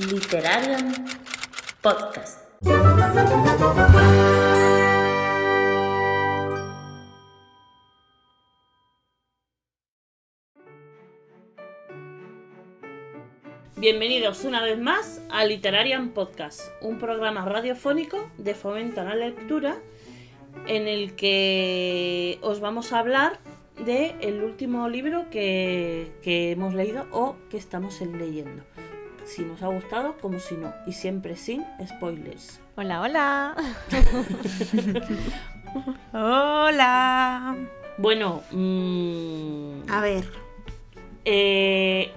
Literarium Podcast. Bienvenidos una vez más a Literarian Podcast, un programa radiofónico de fomento a la lectura en el que os vamos a hablar de el último libro que, que hemos leído o que estamos leyendo. Si nos ha gustado, como si no. Y siempre sin spoilers. Hola, hola. Hola. Bueno, mm, A ver. eh,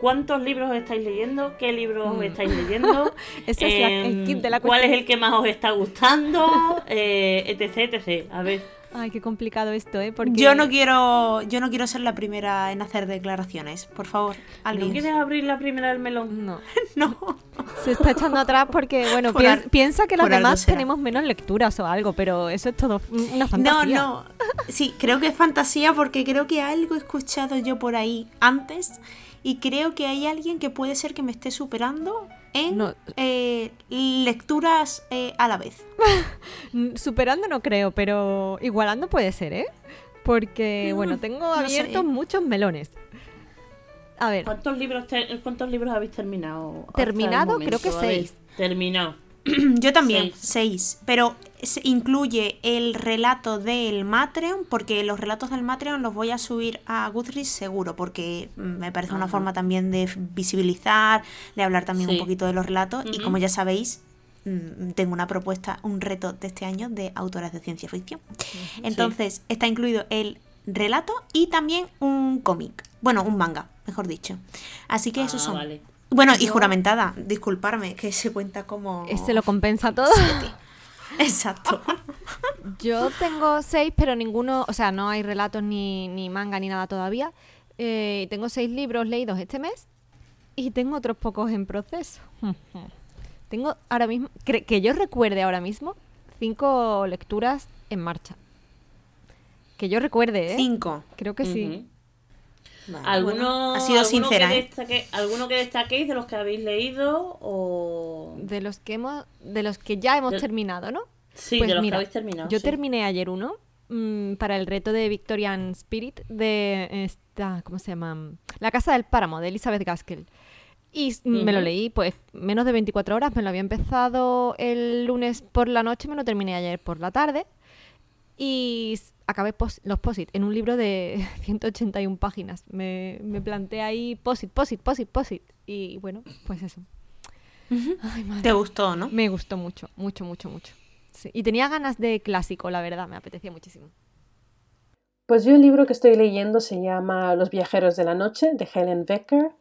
¿cuántos libros estáis leyendo? ¿Qué libros Mm. estáis leyendo? Ese es la- el Em, kit de la ¿Cuál es el que más os está gustando? Eh, etc, etc. A ver. Ay, qué complicado esto, ¿eh? Porque Yo no quiero, yo no quiero ser la primera en hacer declaraciones. Por favor, ¿No alguien. quieres abrir la primera del melón? No, No. se está echando atrás porque, bueno, Por piensa que los demás tenemos menos lecturas o algo, pero eso es todo una No, fantasía. no. Sí, creo que es fantasía porque creo que algo he escuchado yo por ahí antes y creo que hay alguien que puede ser que me esté superando en No. eh, lecturas eh, a la vez. Superando no creo, pero igualando puede ser, ¿eh? Porque, Mm, bueno, tengo no sé. abiertos muchos melones. A ver, ¿Cuántos libros, te- ¿Cuántos libros habéis terminado? Terminado, creo que seis. Terminado. Yo también, Seis. seis. Pero se incluye el relato del Matreon, porque los relatos del Matreon los voy a subir a Goodreads seguro, porque me parece una forma también de visibilizar, de hablar también Sí. un poquito de los relatos. Y como ya sabéis, mm, tengo una propuesta, un reto de este año de autoras de ciencia ficción. Entonces, está incluido el relato y también un cómic. Bueno, un manga, mejor dicho. Así que esos Ah, son. vale. Bueno, y Yo- disculparme, que se cuenta como. ¿este lo compensa todo? Exacto. Yo tengo seis, pero ninguno, o sea, no hay relatos ni, ni manga ni nada todavía. Eh, tengo seis libros leídos este mes y tengo otros pocos en proceso. tengo ahora mismo, cre- que yo recuerde ahora mismo, cinco lecturas en marcha. Que yo recuerde, ¿eh? Cinco. Creo que sí. Vale, ¿Alguno, bueno, ha sido alguno sincera, que ¿eh? destaque- ¿Alguno que destaquéis de los que habéis leído o...? De los que hemos, de los que ya hemos De- terminado, ¿no? Sí, Pues de los mira, que habéis terminado. Yo sí. terminé ayer uno mm, para el reto de Victorian Spirit de esta, ¿cómo se llama? La Casa del Páramo, de Elizabeth Gaskell. Y me lo leí, pues, menos de 24 horas. Me lo había empezado el lunes por la noche, me lo terminé ayer por la tarde. Y acabé pos- los posit en un libro de 181 páginas. Me, me planteé ahí posit, posit, posit, posit. Y bueno, pues eso. Ay, madre. Te gustó, ¿no? Me gustó mucho, mucho, mucho, mucho. Sí, Y tenía ganas de clásico, la verdad, me apetecía muchísimo. Pues yo el libro que estoy leyendo se llama Los viajeros de la noche de Helen Becker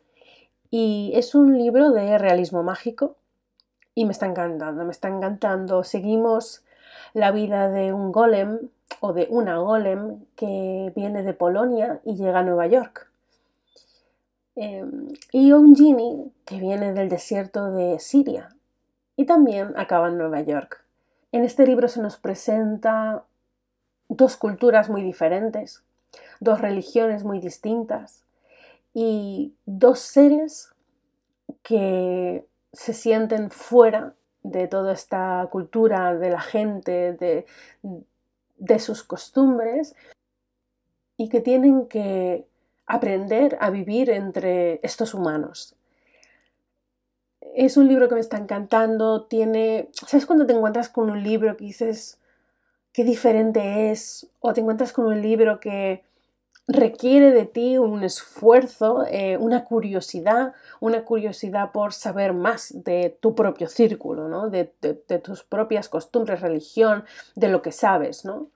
y es un libro de realismo mágico y me está encantando, me está encantando. Seguimos la vida de un golem o de una golem que viene de Polonia y llega a Nueva York. Eh, y un genie que viene del desierto de Siria y también acaba en Nueva York. En este libro se nos presenta dos culturas muy diferentes, dos religiones muy distintas y dos seres que se sienten fuera de toda esta cultura, de la gente, de, de sus costumbres y que tienen que aprender a vivir entre estos humanos. Es un libro que me está encantando, tiene, ¿sabes cuando te encuentras con un libro que dices, qué diferente es, o te encuentras con un libro que requiere de ti un esfuerzo, eh, una curiosidad, una curiosidad por saber más de tu propio círculo, ¿no? de, de- tus propias costumbres, religión, de lo que sabes. ¿no?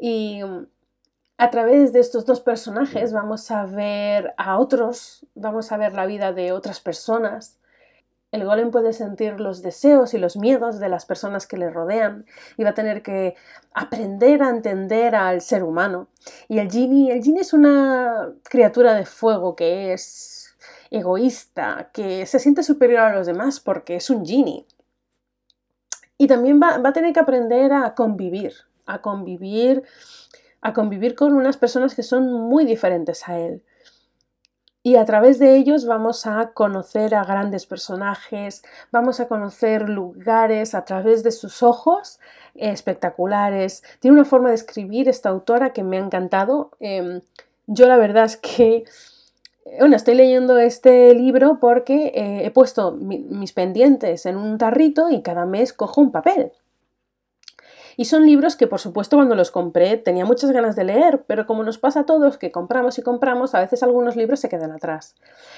Y mm, a través de estos dos personajes vamos a ver a otros, vamos a ver la vida de otras personas. El golem puede sentir los deseos y los miedos de las personas que le rodean y va a tener que aprender a entender al ser humano. Y el genie, el es una criatura de fuego que es egoísta, que se siente superior a los demás porque es un genie. Y también va, va a tener que aprender a convivir, a convivir, a convivir con unas personas que son muy diferentes a él. Y a través de ellos vamos a conocer a grandes personajes, vamos a conocer lugares a través de sus ojos espectaculares. Tiene una forma de escribir esta autora que me ha encantado. Em, yo la verdad es que, bueno, estoy leyendo este libro porque eh, he puesto mis pendientes en un tarrito y cada mes cojo un papel. Y son libros que, por supuesto, cuando los compré tenía muchas ganas de leer, pero como nos pasa a todos que compramos y compramos, a veces algunos libros se quedan atrás.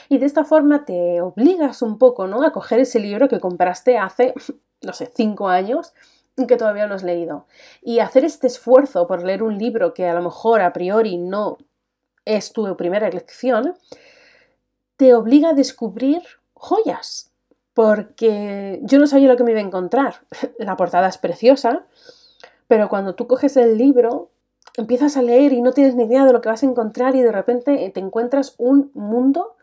Y de esta forma te obligas un poco, ¿no? A coger ese libro que compraste hace, no sé, cinco años que todavía no has leído. Y hacer este esfuerzo por leer un libro que a lo mejor a priori no es tu primera elección, te obliga a descubrir joyas. Porque yo no sabía lo que me iba a encontrar. La portada es preciosa, pero cuando tú coges el libro, empiezas a leer y no tienes ni idea de lo que vas a encontrar y de repente te encuentras un mundo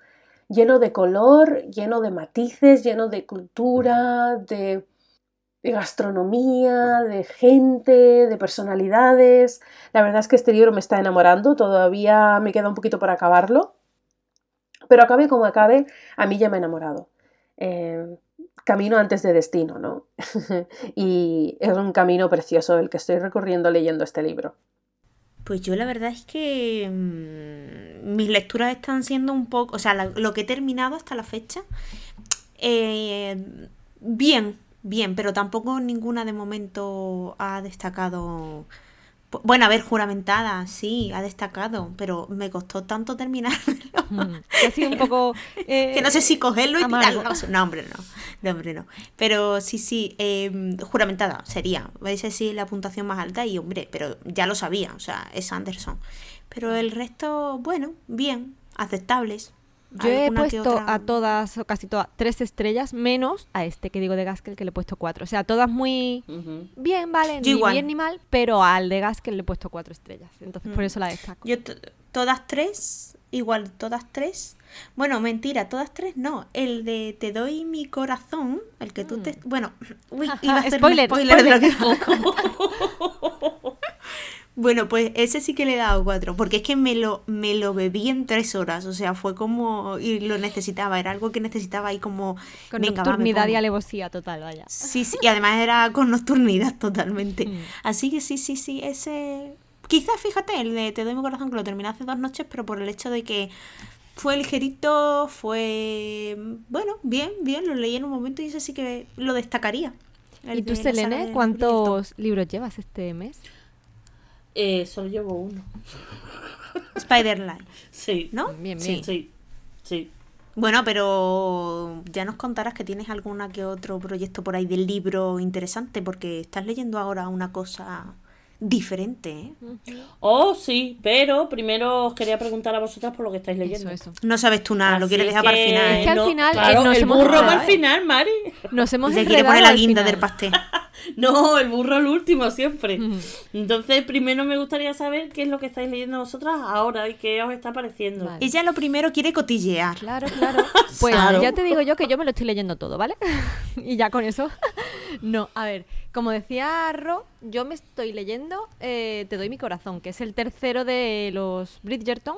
lleno de color, lleno de matices, lleno de cultura, de, gastronomía, de gente, de personalidades. La verdad es que este libro me está enamorando, todavía me queda un poquito por acabarlo, pero acabe como acabe, a mí ya me ha enamorado. Eh, camino antes de destino, ¿no? y es un camino precioso el que estoy recorriendo leyendo este libro. Pues yo la verdad es que mm, mis lecturas están siendo un poco, o sea, lo que he terminado hasta la fecha, eh, bien, bien, pero tampoco ninguna de momento ha destacado bueno, a ver, juramentada, sí, ha destacado, pero me costó tanto terminármelo. Mm, ha sido un poco... Eh, que no sé si cogerlo y tirarlo. No, hombre, no. No, hombre, no. Pero sí, sí, eh, juramentada sería. Esa sí la puntuación más alta y, hombre, pero ya lo sabía, o sea, es Anderson. Pero el resto, bueno, bien, aceptables. Yo he puesto a todas, o casi todas, tres estrellas, menos a este que digo de Gaskell, que le he puesto cuatro. O sea, todas muy bien, vale, ni bien ni mal, pero al de Gaskell le he puesto cuatro estrellas. Entonces, por mm. eso la destaco. Yo todas tres, igual, todas tres. Bueno, mentira, todas tres no. El de Te doy mi corazón, el que tú te. Mm. Bueno, uy, iba a hacer spoiler, spoiler, de lo que. Bueno, pues ese sí que le he dado cuatro, porque es que me lo, me lo bebí en tres horas, o sea, fue como, y lo necesitaba, era algo que necesitaba ahí como... Con nocturnidad y alevosía total, vaya. Sí, sí, y además era con nocturnidad totalmente. Mm. Así que sí, sí, sí, ese... Quizás, fíjate, el de Te doy mi corazón, que lo terminé hace dos noches, pero por el hecho de que fue ligerito, fue... Bueno, bien, bien, lo leí en un momento y ese sí que lo destacaría. ¿Y tú, Selene, cuántos libros llevas este mes? Eh, solo llevo uno. Spider-Line. Sí. ¿No? Bien, bien. Sí. sí. Bueno, pero ya nos contarás que tienes alguna que otro proyecto por ahí del libro interesante, porque estás leyendo ahora una cosa diferente. ¿eh? Oh, sí, pero primero os quería preguntar a vosotras por lo que estáis leyendo. No sabes tú nada, lo quieres dejar para el final. Es que al final. Claro, el burro va al final, Mari. Nos hemos Se quiere poner la guinda del pastel. no, el burro al último siempre. Entonces, primero me gustaría saber qué es lo que estáis leyendo vosotras ahora y qué os está pareciendo. Ella lo primero quiere cotillear. Claro, claro. Pues ya te digo yo que yo me lo estoy leyendo todo, ¿vale? y ya con eso. no, a ver, como decía Ro, yo me estoy leyendo eh, Te doy mi corazón, que es el tercero de los Bridgerton.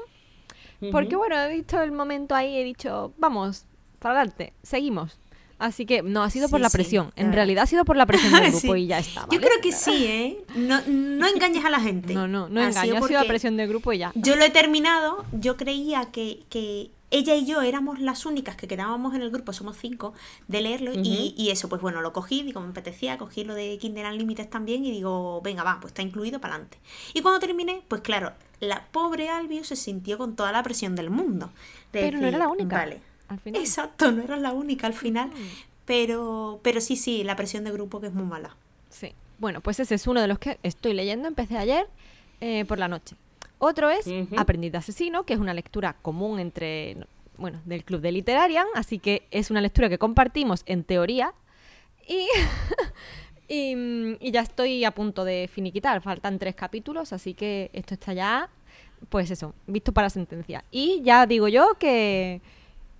Porque bueno, he visto el momento ahí y he dicho, vamos, para adelante, seguimos. Así que no, ha sido por la presión. En realidad ha sido por la presión del grupo y ya está. Yo creo que sí, ¿eh? No, no engañes a la gente. No, no, no engañes. Ha sido la presión del grupo y ya. Yo lo he terminado. Yo creía que, que ella y yo éramos las únicas que quedábamos en el grupo, somos cinco, de leerlo y, y, eso, pues bueno, lo cogí, digo, me apetecía, cogí lo de Kindle Unlimited también y digo, venga, va, pues está incluido para adelante. Y cuando terminé, pues claro, la pobre Albio se sintió con toda la presión del mundo. Pero no era la única. Vale. Al final. Exacto, no era la única al final. Pero, pero sí, sí, la presión de grupo que es muy mala. Sí. Bueno, pues ese es uno de los que estoy leyendo. Empecé ayer eh, por la noche. Otro es Aprendiz de Asesino, que es una lectura común entre, bueno, del Club de Literarian, así que es una lectura que compartimos en teoría. Y, y, ya estoy a punto de finiquitar. Faltan tres capítulos, así que esto está ya, pues eso, visto para sentencia. Y ya digo yo que,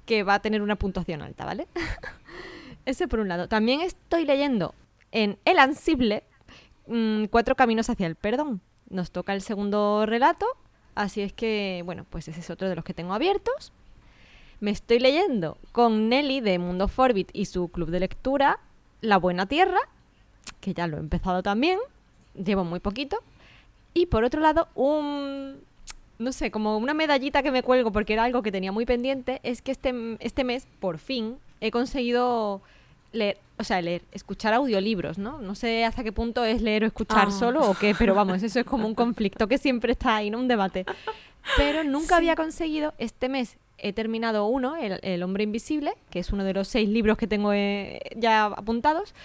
que va a tener una puntuación alta, ¿vale? Ese por un lado. También estoy leyendo en El Ansible mm, Cuatro Caminos hacia el Perdón. Nos toca el segundo relato, así es que, bueno, pues ese es otro de los que tengo abiertos. Me estoy leyendo con Nelly de Mundo Forbit y su club de lectura La Buena Tierra, que ya lo he empezado también, llevo muy poquito. Y por otro lado, un no sé, como una medallita que me cuelgo porque era algo que tenía muy pendiente, es que este, este mes, por fin, he conseguido leer, o sea, leer, escuchar audiolibros, ¿no? No sé hasta qué punto es leer o escuchar Ah. solo o qué, pero vamos, eso es como un conflicto que siempre está ahí, ¿no? Un debate. Pero nunca había conseguido, este mes he terminado uno, el, El hombre invisible, que es uno de los seis libros que tengo eh, ya apuntados,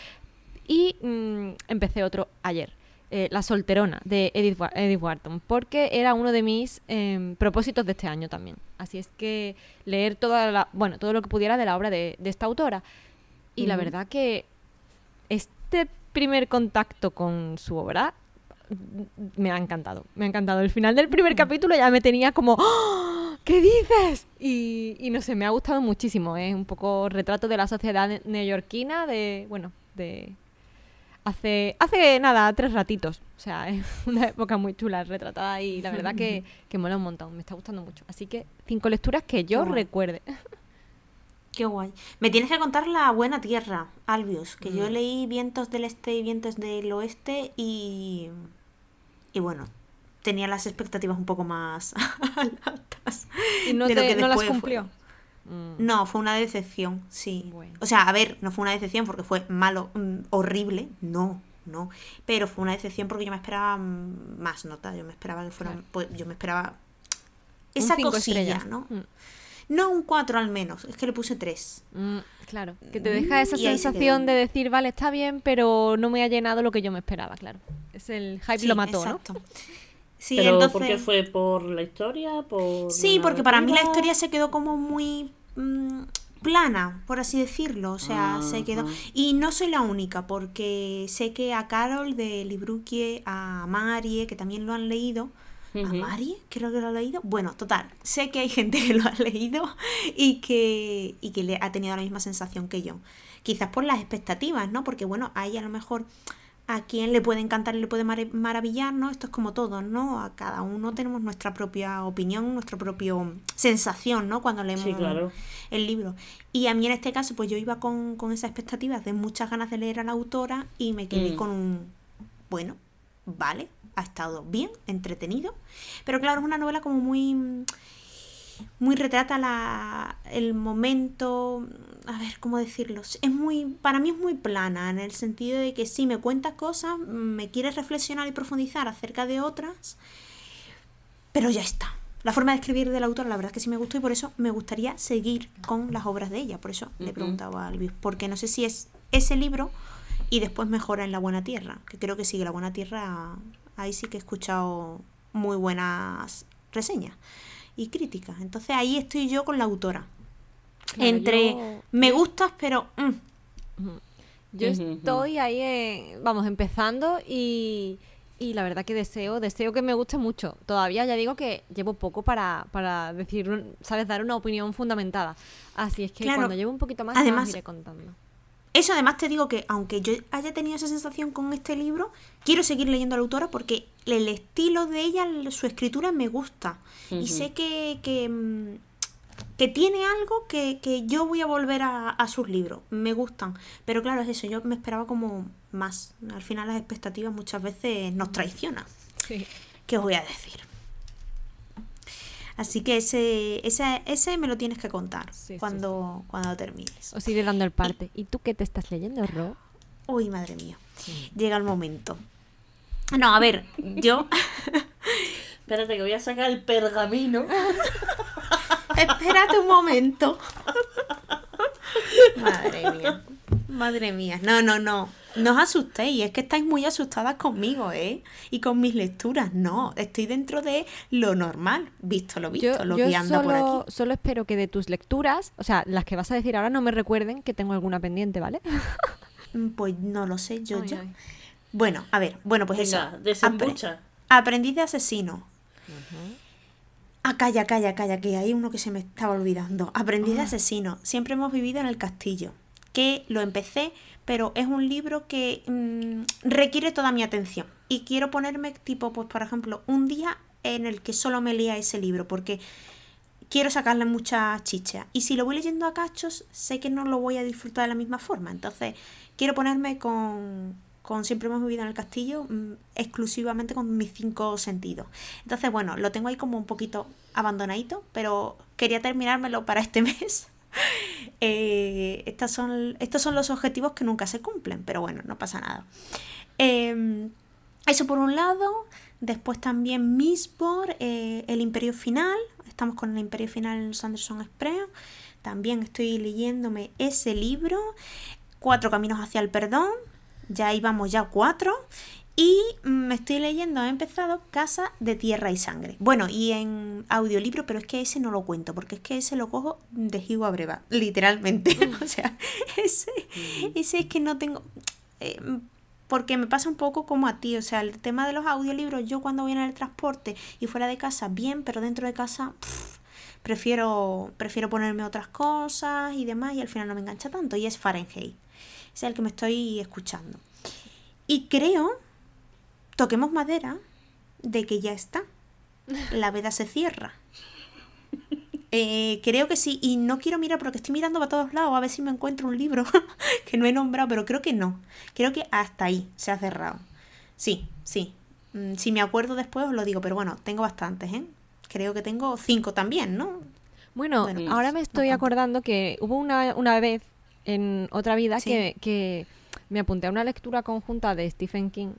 y mm, empecé otro ayer. eh, la solterona de Edith, Edith Wharton, porque era uno de mis em, propósitos de este año también. Así es que leer toda la, bueno, todo lo que pudiera de la obra de, de esta autora. Y la verdad que este primer contacto con su obra mm, me ha encantado. Me ha encantado. El final del primer capítulo ya me tenía como ¡Oh! ¿Qué dices? Y, y no sé, me ha gustado muchísimo. Es un poco retrato de la sociedad ne- neoyorquina de, bueno, de hace hace nada, tres ratitos. O sea, es una época muy chula retratada y la verdad que, que mola un montón. Me está gustando mucho. Así que cinco lecturas que yo recuerde. Qué guay. Me tienes que contar la buena tierra, Albius, que Mm. yo leí Vientos del Este y Vientos del Oeste y... Y bueno, tenía las expectativas un poco más altas. Y no, de lo te- que no las fue. cumplió. Mm. No, fue una decepción, sí. Bueno. O sea, a ver, no fue una decepción porque fue malo, mm, horrible, no, no. Pero fue una decepción porque yo me esperaba mm, más nota, yo me esperaba que fueran, Claro. pues, yo me esperaba esa cosilla, estrellas. ¿no? Mm. No un 4 al menos, es que le puse 3. Mm, claro, que te deja esa ahí se sensación de decir, vale, está bien, pero no me ha llenado lo que yo me esperaba, claro. Es el hype lo mató, ¿no? Sí, Pero entonces... ¿por qué fue? ¿Por la historia? ¿Por Sí, la porque para mí la historia se quedó como muy mm, plana, por así decirlo. O sea, se quedó. Y no soy la única, porque sé que a Carol de Libruquie, a Marie, que también lo han leído. ¿A Ujú. Marie? Creo que lo ha leído. Bueno, total. Sé que hay gente que lo ha leído y que, y que le ha tenido la misma sensación que yo. Quizás por las expectativas, ¿no? Porque bueno, ahí a lo mejor a quien le puede encantar y le puede maravillar, ¿no? Esto es como todo, ¿no? A cada uno tenemos nuestra propia opinión, nuestra propia sensación, ¿no? Cuando leemos Sí, claro. el libro. Y a mí en este caso, pues yo iba con, con esas expectativas de muchas ganas de leer a la autora y me quedé Mm. con un, bueno, vale, ha estado bien, entretenido. Pero claro, es una novela como muy muy retrata la, el momento, a ver, ¿cómo decirlo? Es muy, para mí es muy plana, en el sentido de que sí, me cuenta cosas, me quiere reflexionar y profundizar acerca de otras, pero ya está. La forma de escribir del autor, la verdad es que sí me gustó y por eso me gustaría seguir con las obras de ella. Por eso le preguntado a Albius, porque no sé si es ese libro y después mejora en La Buena Tierra, que creo que sigue La Buena Tierra, ahí sí que he escuchado muy buenas reseñas y críticas. Entonces ahí estoy yo con la autora. Claro, Entre yo- me gustas, pero mm, Yo estoy ahí, eh, vamos, empezando y, y la verdad que deseo, deseo que me guste mucho. Todavía ya digo que llevo poco para, para decir, un- sabes, dar una opinión fundamentada. Así es que Claro. cuando llevo un poquito más, Además- iré contando. Eso además te digo que aunque yo haya tenido esa sensación con este libro, quiero seguir leyendo a la autora porque el estilo de ella, su escritura me gusta. Y sé que, que, mm, que tiene algo que, que yo voy a volver a, a sus libros. Me gustan. Pero claro, es eso, yo me esperaba como más. Al final las expectativas muchas veces nos traicionan. Sí. ¿Qué os voy a decir? Así que ese, ese, ese me lo tienes que contar Sí, sí, cuando, cuando termines. Os iré dando el parte. ¿Y tú qué te estás leyendo, Ro? Uy, madre mía. Llega el momento. No, a ver, yo. Espérate que voy a sacar el pergamino. Espérate un momento. Madre mía. Madre mía. No, no, no. No os asustéis. Es que estáis muy asustadas conmigo, ¿eh? Y con mis lecturas. No. Estoy dentro de lo normal. Visto lo visto. Yo, lo yo que anda por aquí. solo espero que de tus lecturas, o sea, las que vas a decir ahora no me recuerden que tengo alguna pendiente, ¿vale? Mm, Pues no lo sé, yo Ay, ya. ay. Bueno, a ver. Bueno, pues Venga, eso. Apre- aprendiz de asesino. Ah, calla, calla, calla, que hay uno que se me estaba olvidando. Aprendiz de asesino. Siempre hemos vivido en el castillo. Que lo empecé, pero es un libro que mm, requiere toda mi atención. Y quiero ponerme, tipo, pues por ejemplo, un día en el que solo me lea ese libro, porque quiero sacarle mucha chicha. Y si lo voy leyendo a cachos, sé que no lo voy a disfrutar de la misma forma. Entonces, quiero ponerme con, con Siempre hemos vivido en el castillo mm, exclusivamente con mis cinco sentidos. Entonces, bueno, lo tengo ahí como un poquito abandonadito, pero quería terminármelo para este mes. Eh, estas son, estos son los objetivos que nunca se cumplen, pero bueno, no pasa nada. Em, eso por un lado. Después también Mistborn, eh, El Imperio Final. Estamos con El Imperio Final en Sanderson Express. También estoy leyéndome ese libro. Cuatro Caminos hacia el Perdón. Ya íbamos ya cuatro. Y me estoy leyendo, he empezado Casa de Tierra y Sangre. Bueno, y en audiolibro, pero es que ese no lo cuento, porque es que ese lo cojo de Higo a Breva, literalmente. o sea, ese, ese es que no tengo... Eh, porque me pasa un poco como a ti, o sea, el tema de los audiolibros, yo cuando voy en el transporte y fuera de casa, bien, pero dentro de casa, prefiero, prefiero ponerme otras cosas y demás, y al final no me engancha tanto, y es Fahrenheit. Es el que me estoy escuchando. Y creo, toquemos madera, de que ya está. La veda se cierra. Eh, creo que sí, y no quiero mirar porque estoy mirando para todos lados a ver si me encuentro un libro que no he nombrado, pero creo que no. Creo que hasta ahí se ha cerrado. Sí, sí. Mm, si me acuerdo después os lo digo, pero bueno, tengo bastantes, ¿eh? Creo que tengo cinco también, ¿no? Bueno, ahora me estoy acordando que hubo una, una vez en otra vida que, que, me apunté a una lectura conjunta de Stephen King.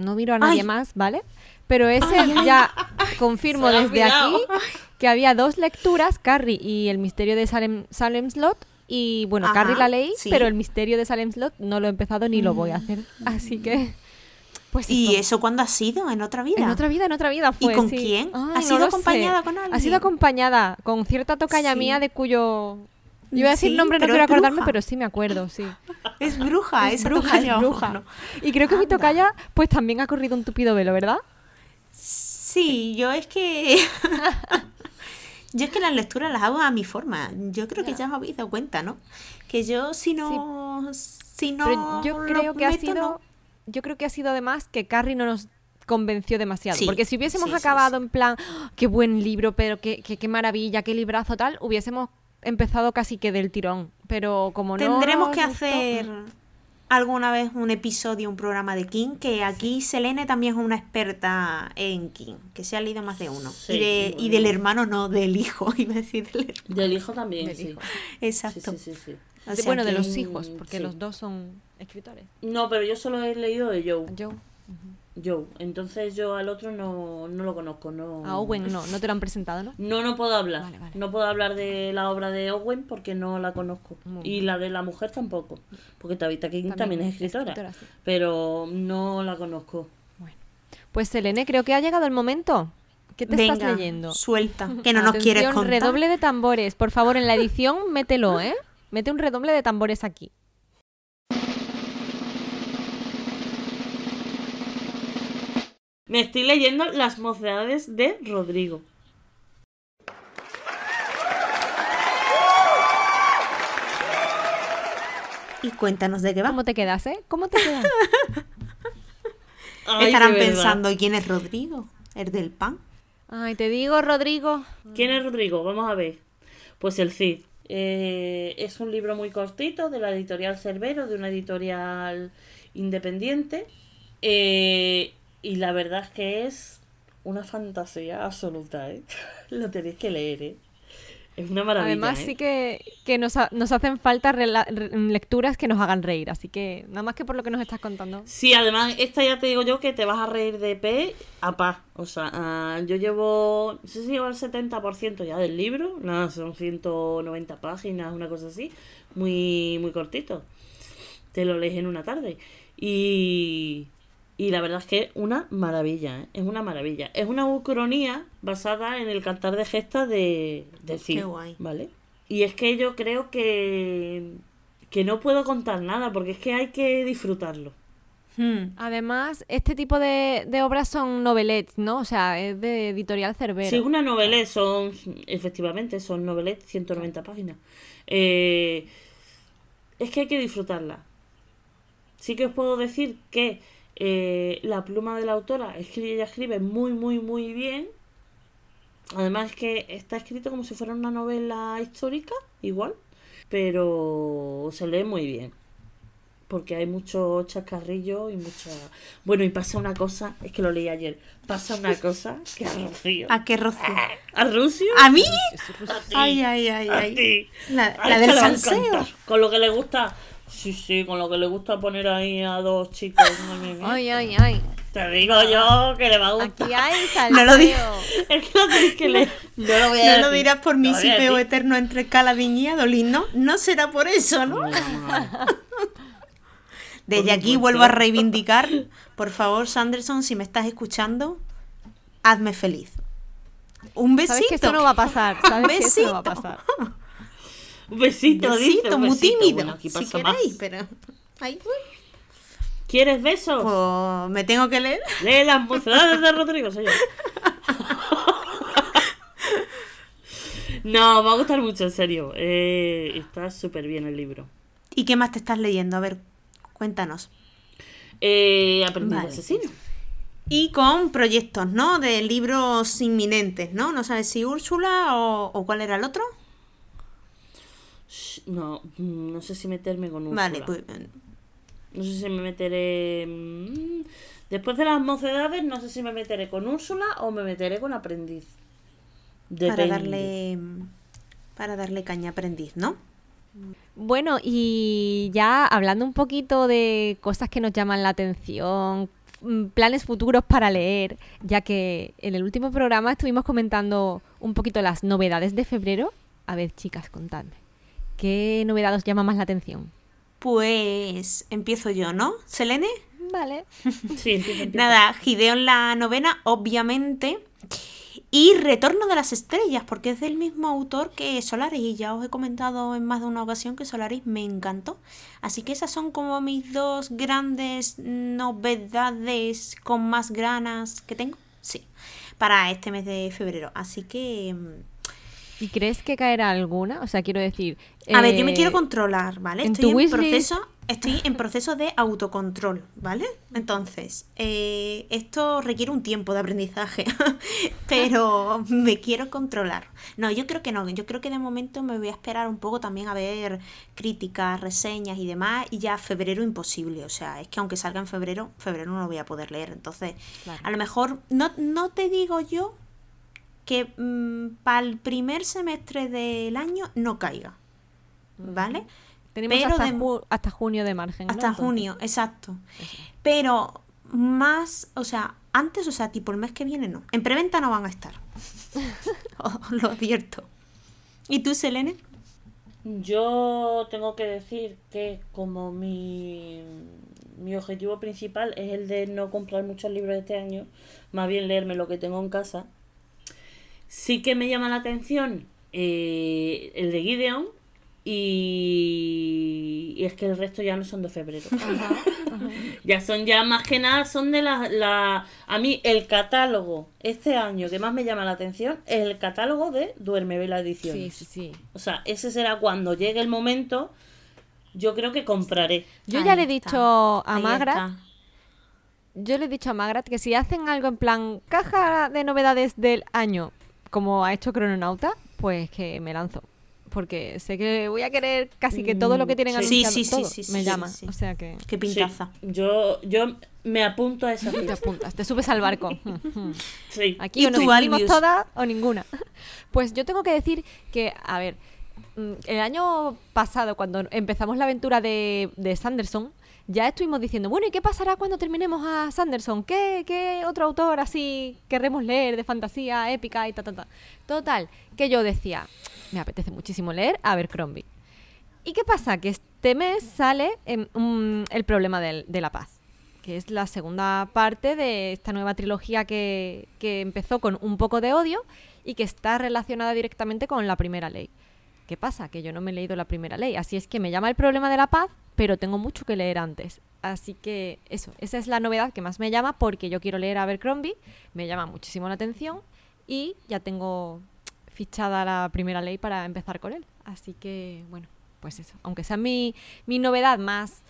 No miro a nadie más, ¿vale? Pero ese ya confirmo desde aquí que había dos lecturas, Carrie y el misterio de Salem, Salem Slot. Y bueno, Carrie la leí, pero el misterio de Salem Slot no lo he empezado ni lo voy a hacer. Mm. Así que... Pues ¿Y eso cuándo ha sido? ¿En otra vida? En otra vida, en otra vida fue. ¿Y con quién? ¿Ha sido acompañada con alguien? Ha sido acompañada con cierta tocaya mía de cuyo yo iba a decir nombre, no quiero acordarme, pero sí me acuerdo, sí. Es bruja, es bruja, es bruja. Y creo que mi tocaya, pues también ha corrido un tupido velo, ¿verdad? Sí, yo es que. yo es que las lecturas las hago a mi forma. Yo creo que ya os habéis dado cuenta, ¿no? Que yo, si no. Si no. yo creo que ha sido. Yo creo que ha sido además que Carrie no nos convenció demasiado. porque si hubiésemos acabado en plan, ¡Ah, qué buen libro, pero qué, qué, qué maravilla, qué librazo tal, hubiésemos empezado casi que del tirón, pero como no... Tendremos que hacer alguna vez un episodio, un programa de King, que aquí Selene también es una experta en King, que se ha leído más de uno. y, del hermano no, del hijo, iba a decir del hijo. también, sí. Exacto. bueno, de los hijos, porque los dos son escritores. No, pero yo solo he leído de Joe. Joe. Joe. Entonces yo al otro no, no lo conozco. No... A Owen no, no te lo han presentado, ¿no? No, no puedo hablar. No puedo hablar de la obra de Owen porque no la conozco. y la de la mujer tampoco. Porque Tabitha King también, es escritora. Pero no la conozco. Bueno. Pues Selene, creo que ha llegado el momento. ¿Qué te estás leyendo? Suelta, que no nos quieres contar. redoble de tambores. Por favor, en la edición mételo, ¿eh? Mete un redoble de tambores aquí. Me estoy leyendo Las mocedades de Rodrigo. Y cuéntanos de qué va. ¿Cómo te quedas, eh? ¿Cómo te quedas? Estarán pensando, ¿quién es Rodrigo? ¿El del pan? Ay, te digo, Rodrigo. ¿Quién es Rodrigo? Vamos a ver. Pues el Cid. Eh, es un libro muy cortito de la editorial Cerbero, de una editorial independiente. Eh, y la verdad es que es una fantasía absoluta, ¿eh? Lo tenéis que leer, ¿eh? Es una maravilla. Además, ¿eh? sí que, que nos, nos, hacen falta lecturas que nos hagan reír. Así que, nada más que por lo que nos estás contando. Sí, además, esta ya te digo yo que te vas a reír de P a pa. O sea, ah, yo llevo. No sé si llevo el 70% ya del libro. Nada, son 190 páginas, una cosa así. Muy, muy cortito. Te lo lees en una tarde. Y y la verdad es que es una maravilla, ¿eh? es una maravilla. Es una ucronía basada en el cantar de gestas de, de Cid, ¿vale? Y es que yo creo que, que no puedo contar nada, porque es que hay que disfrutarlo. Hmm. Además, este tipo de, obras son novelets, ¿no? O sea, es de editorial Cerbero. Sí, una novelet son, efectivamente, son novelets, 190 páginas. Eh, es que hay que disfrutarla. Sí que os puedo decir que eh, la pluma de la autora es que ella escribe muy, muy, muy bien. Además que está escrito como si fuera una novela histórica, igual, pero se lee muy bien. Porque hay mucho chascarrillo y mucha... Bueno, y pasa una cosa, es que lo leí ayer, pasa una cosa que a Rocío... ¿A qué Rocío? ¿A Rusio? ¿A mí? A ti, Ay, ay, ay, a ay. ti. La, la del salseo. Con lo que le gusta... Sí, sí, con lo que le gusta poner ahí a dos chicos. Ay, ay, ay. Te digo yo que le va a gustar. Aquí hay salseo. No lo di- Es que lo tienes que leer. No lo voy a No decir. lo dirás por mi sipeo eterno entre Caladín y Adolín, ¿no? No será por eso, ¿no? Desde aquí vuelvo a reivindicar, por favor, Sanderson, si me estás escuchando, hazme feliz. Un besito. Sabes que esto no va a pasar. Sabes que esto no va a Besito. pasar. Un besito, dice, besito, un muy besito. tímido. Bueno, aquí si queréis, pero. Ay, ¿Quieres besos? pues me tengo que leer. Lee las mocedades de Rodrigo, señor. No, va a gustar mucho, en serio. Eh, está súper bien el libro. ¿Y qué más te estás leyendo? A ver, cuéntanos. Eh, aprendiz Vale. asesino. Y con proyectos, ¿no? De libros inminentes, ¿no? No sabes si Úrsula o, o cuál era el otro. No, mm, no sé si meterme con un. Vale, pues No sé si me meteré. mm, Después de las mocedades, no sé si me meteré con Úrsula o me meteré con aprendiz. para darle para darle caña aprendiz, ¿no? Bueno, y ya hablando un poquito de cosas que nos llaman la atención, mm, planes futuros para leer, ya que en el último programa estuvimos comentando un poquito las novedades de febrero. A ver, chicas, contadme. ¿Qué novedad os llama más la atención? Pues empiezo yo, ¿no? ¿Selene? Vale. Sí, empieza. Nada, Gideon la novena, obviamente. Y Retorno de las Estrellas, porque es del mismo autor que Solaris. Y ya os he comentado en más de una ocasión que Solaris me encantó. Así que esas son como mis dos grandes novedades con más ganas que tengo. Sí, para este mes de febrero. Así que... ¿Y crees que caerá alguna? O sea, quiero decir... A ver, yo me eh, quiero controlar, ¿vale? en Estoy tu en proceso, estoy en proceso de autocontrol, ¿vale? Entonces, eh, esto requiere un tiempo de aprendizaje, pero me quiero controlar. No, yo creo que no, yo creo que de momento me voy a esperar un poco también a ver críticas, reseñas y demás, y ya febrero imposible, o sea, es que aunque salga en febrero, febrero no lo voy a poder leer, entonces, Claro. a lo mejor, no, no te digo yo que para el primer semestre del año no caiga. ¿Vale? Tenemos pero hasta, de- ju- hasta junio de margen. Hasta junio, exacto. Pero más, o sea, antes, o sea, tipo el mes que viene no. En preventa no van a estar. Os lo advierto. ¿Y tú, Selene? Yo tengo que decir que como mi, mi objetivo principal es el de no comprar muchos libros este año, más bien leerme lo que tengo en casa, sí que me llama la atención eh, el de Gideon y, y es que el resto ya no son de febrero. ya son ya más que nada, son de la, la... A mí el catálogo este año que más me llama la atención es el catálogo de Duerme Vela Edición. Sí, sí, sí. O sea, ese será cuando llegue el momento. Yo creo que compraré. Yo Ahí ya le he está, dicho a está. yo le he dicho a Magrat que si hacen algo en plan caja de novedades del año, como ha hecho Crononauta, pues que me lanzo. Porque sé que voy a querer casi que todo lo que tienen Mm, sí. anunciado, Sí, sí, todo sí, sí, me sí, llama. sí. O sea que Qué pintaza. Sí, yo, yo me apunto a esa te apuntas, te subes al barco. Sí. Aquí ¿Y o nos Albius? todas o ninguna. Pues yo tengo que decir que, a ver, mm, el año pasado, cuando empezamos la aventura de, de Sanderson, ya estuvimos diciendo, bueno, ¿y qué pasará cuando terminemos a Sanderson? ¿Qué, qué otro autor así querremos leer de fantasía épica y ta, ta, ta? Total, que yo decía, me apetece muchísimo leer Abercrombie. ¿Y qué pasa? Que este mes sale un- el problema del- de la paz, que es la segunda parte de esta nueva trilogía que, que empezó con un poco de odio y que está relacionada directamente con la primera ley. ¿Qué pasa? Que yo no me he leído la primera ley, así es que me llama el problema de la paz, pero tengo mucho que leer antes. Así que eso, esa es la novedad que más me llama porque yo quiero leer Abercrombie, me llama muchísimo la atención y ya tengo fichada la primera ley para empezar con él. Así que, bueno, pues eso. Aunque sea mi, mi novedad más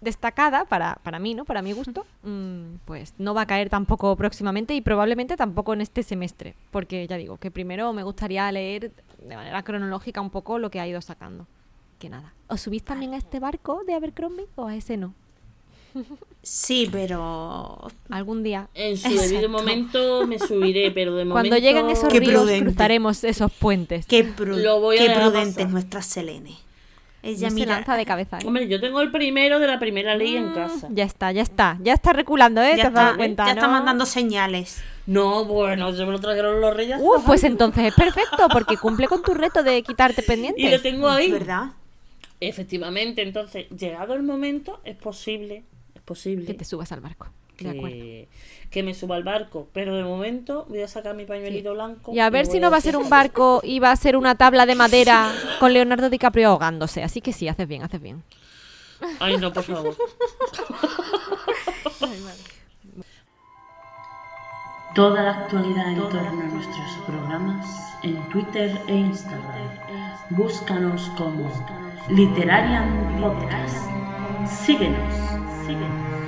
destacada para, para mí, ¿no? Para mi gusto, mm, pues no va a caer tampoco próximamente y probablemente tampoco en este semestre, porque ya digo que primero me gustaría leer de manera cronológica un poco lo que ha ido sacando. Que nada. ¿Os subís también a este barco de Abercrombie o a ese no? Sí, pero Algún día. En su debido momento me subiré, pero de momento... Cuando lleguen esos Qué ríos prudente. cruzaremos esos puentes. qué, pru- Lo voy a qué dejar prudente pasar. es nuestra Selene. Ella se mira, lanza de cabeza. ¿eh? Hombre, yo tengo el primero de la primera ley en Mm, casa. Ya está, ya está. Ya está reculando, ¿eh? ya ¿Te has dado está, cuenta, ya no? está mandando señales. No, bueno, se me lo trajeron los reyes. Uh, pues entonces es perfecto, porque cumple con tu reto de quitarte pendientes. y lo tengo ahí. ¿Verdad? Efectivamente, entonces, llegado el momento, es posible, es posible Que te subas al barco. De acuerdo. que, que me suba al barco. Pero de momento voy a sacar mi pañuelito blanco. Y a ver si no va a ser un barco y va a ser una tabla de madera con Leonardo DiCaprio ahogándose. Así que sí, haces bien, haces bien. Ay, no, por favor. Toda la actualidad en torno a nuestros programas en Twitter e Instagram. Búscanos como Literarian Podcast. Síguenos, síguenos.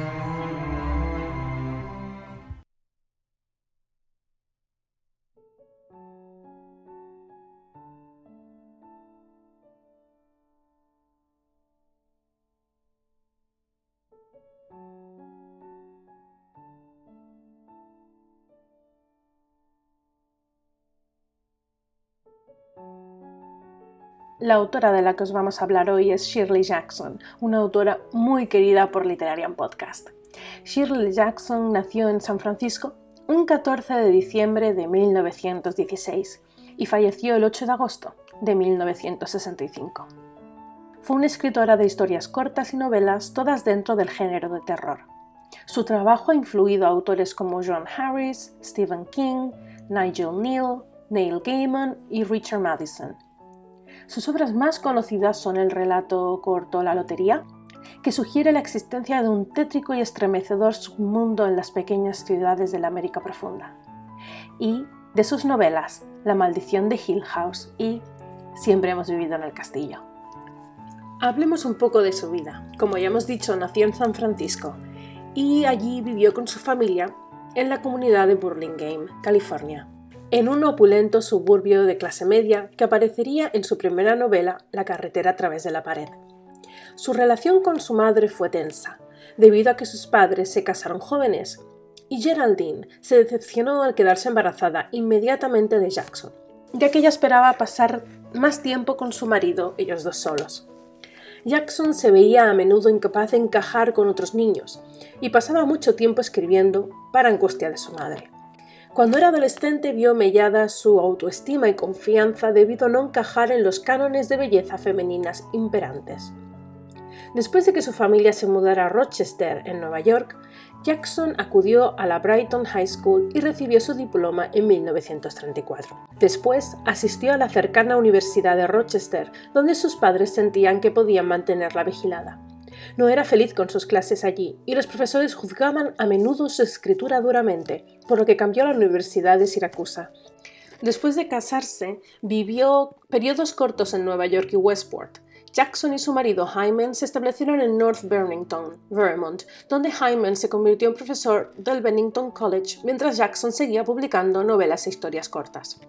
La autora de la que os vamos a hablar hoy es Shirley Jackson, una autora muy querida por Literarian Podcast. Shirley Jackson nació en San Francisco un 14 de diciembre de 1916 y falleció el 8 de agosto de 1965. Fue una escritora de historias cortas y novelas, todas dentro del género de terror. Su trabajo ha influido a autores como John Harris, Stephen King, Nigel Neal, Neil Gaiman y Richard Madison. Sus obras más conocidas son el relato corto La Lotería, que sugiere la existencia de un tétrico y estremecedor submundo en las pequeñas ciudades de la América profunda, y de sus novelas La maldición de Hill House y Siempre hemos vivido en el castillo. Hablemos un poco de su vida. Como ya hemos dicho, nació en San Francisco y allí vivió con su familia en la comunidad de Burlingame, California en un opulento suburbio de clase media que aparecería en su primera novela La carretera a través de la pared. Su relación con su madre fue tensa, debido a que sus padres se casaron jóvenes, y Geraldine se decepcionó al quedarse embarazada inmediatamente de Jackson, ya que ella esperaba pasar más tiempo con su marido, ellos dos solos. Jackson se veía a menudo incapaz de encajar con otros niños y pasaba mucho tiempo escribiendo para angustia de su madre. Cuando era adolescente vio mellada su autoestima y confianza debido a no encajar en los cánones de belleza femeninas imperantes. Después de que su familia se mudara a Rochester, en Nueva York, Jackson acudió a la Brighton High School y recibió su diploma en 1934. Después asistió a la cercana Universidad de Rochester, donde sus padres sentían que podían mantenerla vigilada. No era feliz con sus clases allí y los profesores juzgaban a menudo su escritura duramente, por lo que cambió a la Universidad de Siracusa. Después de casarse, vivió periodos cortos en Nueva York y Westport. Jackson y su marido Hyman se establecieron en North Bennington, Vermont, donde Hyman se convirtió en profesor del Bennington College mientras Jackson seguía publicando novelas e historias cortas.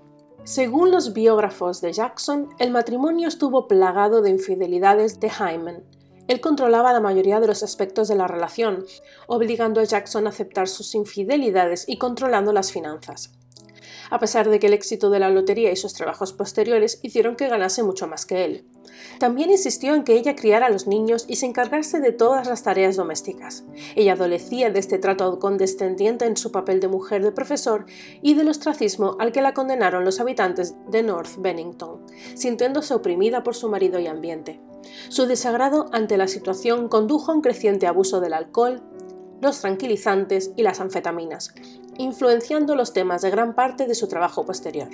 Según los biógrafos de Jackson, el matrimonio estuvo plagado de infidelidades de Hyman. Él controlaba la mayoría de los aspectos de la relación, obligando a Jackson a aceptar sus infidelidades y controlando las finanzas. A pesar de que el éxito de la lotería y sus trabajos posteriores hicieron que ganase mucho más que él. También insistió en que ella criara a los niños y se encargase de todas las tareas domésticas. Ella adolecía de este trato condescendiente en su papel de mujer de profesor y del ostracismo al que la condenaron los habitantes de North Bennington, sintiéndose oprimida por su marido y ambiente. Su desagrado ante la situación condujo a un creciente abuso del alcohol, los tranquilizantes y las anfetaminas, influenciando los temas de gran parte de su trabajo posterior.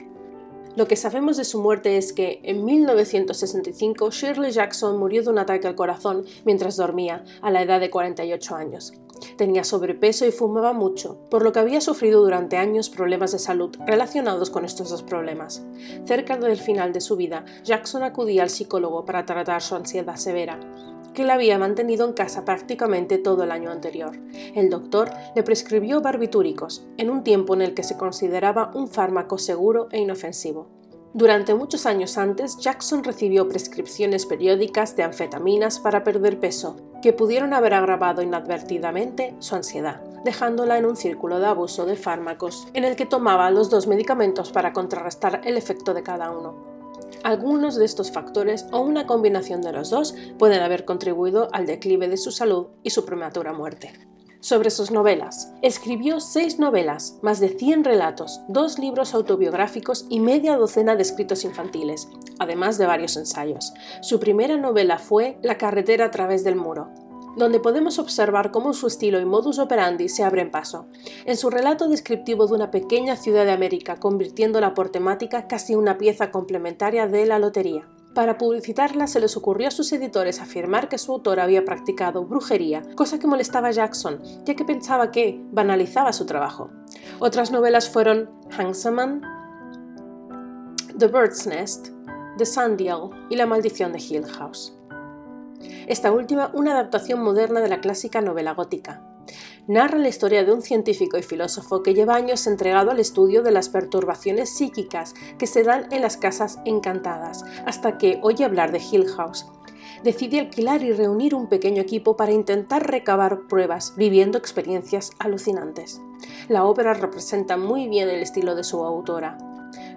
Lo que sabemos de su muerte es que en 1965 Shirley Jackson murió de un ataque al corazón mientras dormía, a la edad de 48 años. Tenía sobrepeso y fumaba mucho, por lo que había sufrido durante años problemas de salud relacionados con estos dos problemas. Cerca del final de su vida, Jackson acudía al psicólogo para tratar su ansiedad severa. que la había mantenido en casa prácticamente todo el año anterior. El doctor le prescribió barbitúricos, en un tiempo en el que se consideraba un fármaco seguro e inofensivo. Durante muchos años antes, Jackson recibió prescripciones periódicas de anfetaminas para perder peso, que pudieron haber agravado inadvertidamente su ansiedad, dejándola en un círculo de abuso de fármacos, en el que tomaba los dos medicamentos para contrarrestar el efecto de cada uno. Algunos de estos factores o una combinación de los dos pueden haber contribuido al declive de su salud y su prematura muerte. Sobre sus novelas. Escribió seis novelas, más de 100 relatos, dos libros autobiográficos y media docena de escritos infantiles, además de varios ensayos. Su primera novela fue La carretera a través del muro, donde podemos observar cómo su estilo y modus operandi se abren paso. En su relato descriptivo de una pequeña ciudad de América, convirtiéndola por temática casi una pieza complementaria de la lotería. Para publicitarla se les ocurrió a sus editores afirmar que su autor había practicado brujería, cosa que molestaba a Jackson, ya que pensaba que banalizaba su trabajo. Otras novelas fueron Hangsaman, The Bird's Nest, The Sundial y La maldición de Hill House esta última una adaptación moderna de la clásica novela gótica. Narra la historia de un científico y filósofo que lleva años entregado al estudio de las perturbaciones psíquicas que se dan en las casas encantadas, hasta que oye hablar de Hill House. Decide alquilar y reunir un pequeño equipo para intentar recabar pruebas, viviendo experiencias alucinantes. La ópera representa muy bien el estilo de su autora,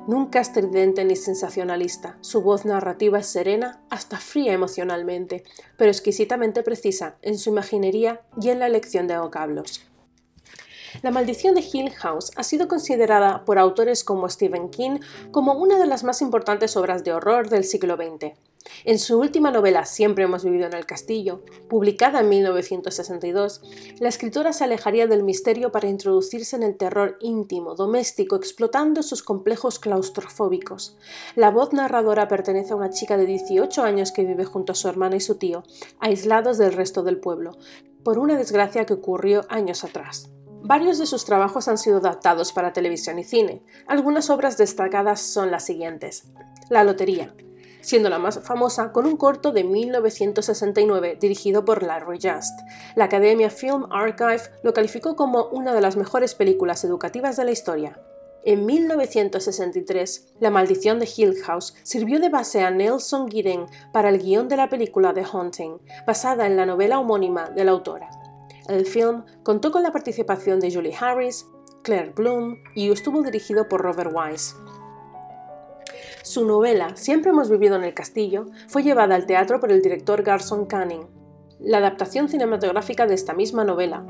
Nunca estridente ni sensacionalista, su voz narrativa es serena, hasta fría emocionalmente, pero exquisitamente precisa en su imaginería y en la elección de vocablos. La maldición de Hill House ha sido considerada por autores como Stephen King como una de las más importantes obras de horror del siglo XX. En su última novela Siempre hemos vivido en el castillo, publicada en 1962, la escritora se alejaría del misterio para introducirse en el terror íntimo, doméstico, explotando sus complejos claustrofóbicos. La voz narradora pertenece a una chica de 18 años que vive junto a su hermana y su tío, aislados del resto del pueblo, por una desgracia que ocurrió años atrás. Varios de sus trabajos han sido adaptados para televisión y cine. Algunas obras destacadas son las siguientes. La Lotería, siendo la más famosa con un corto de 1969 dirigido por Larry Just. La Academia Film Archive lo calificó como una de las mejores películas educativas de la historia. En 1963, La maldición de Hill House sirvió de base a Nelson Gideon para el guion de la película The Haunting, basada en la novela homónima de la autora. El film contó con la participación de Julie Harris, Claire Bloom y estuvo dirigido por Robert Wise. Su novela Siempre hemos vivido en el castillo fue llevada al teatro por el director Garson Canning. La adaptación cinematográfica de esta misma novela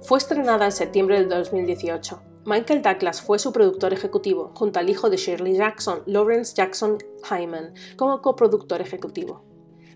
fue estrenada en septiembre del 2018. Michael Douglas fue su productor ejecutivo, junto al hijo de Shirley Jackson, Lawrence Jackson Hyman, como coproductor ejecutivo.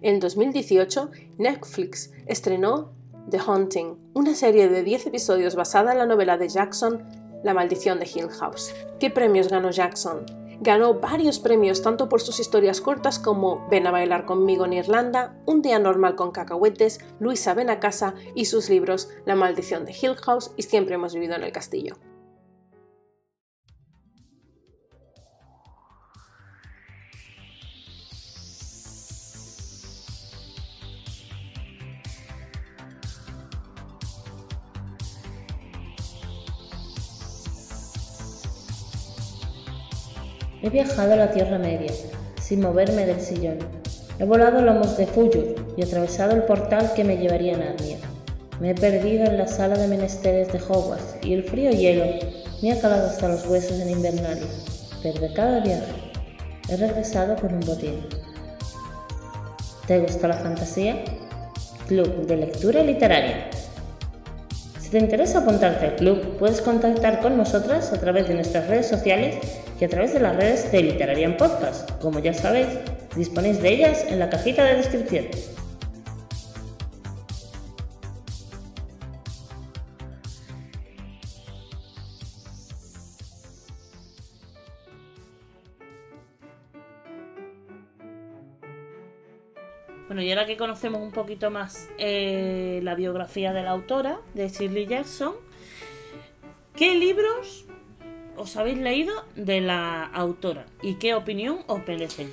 En 2018, Netflix estrenó The Haunting, una serie de 10 episodios basada en la novela de Jackson, La maldición de Hill House. ¿Qué premios ganó Jackson? Ganó varios premios tanto por sus historias cortas como Ven a bailar conmigo en Irlanda, Un día normal con cacahuetes, Luisa ven a casa y sus libros La maldición de Hill House y Siempre hemos vivido en el castillo. He viajado a la Tierra Media, sin moverme del sillón. He volado lomos de Fuyur y atravesado el portal que me llevaría a Narnia. Me he perdido en la sala de menesteres de Hogwarts y el frío hielo me ha calado hasta los huesos en Invernalia. Pero de cada viaje he regresado con un botín. ¿Te gusta la fantasía? Club de Lectura Literaria. Si te interesa apuntarte al club, puedes contactar con nosotras a través de nuestras redes sociales y a través de las redes de Literarian Podcast. Como ya sabéis, disponéis de ellas en la cajita de descripción. Bueno, y ahora que conocemos un poquito más eh, la biografía de la autora, de Shirley Jackson, ¿qué libros os habéis leído de la autora y qué opinión os merecen.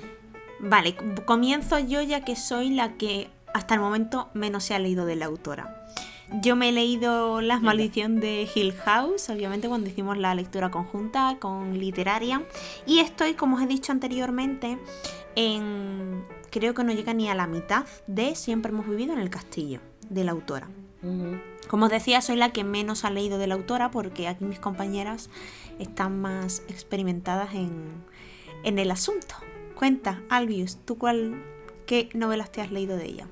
Vale, comienzo yo ya que soy la que hasta el momento menos se ha leído de la autora. Yo me he leído Las maldiciones de Hill House, obviamente cuando hicimos la lectura conjunta con literaria. Y estoy, como os he dicho anteriormente, en... creo que no llega ni a la mitad de Siempre hemos vivido en el castillo, de la autora. Como os decía, soy la que menos ha leído de la autora porque aquí mis compañeras están más experimentadas en, en el asunto. Cuenta, Albius, ¿tú cuál, qué novelas te has leído de ella?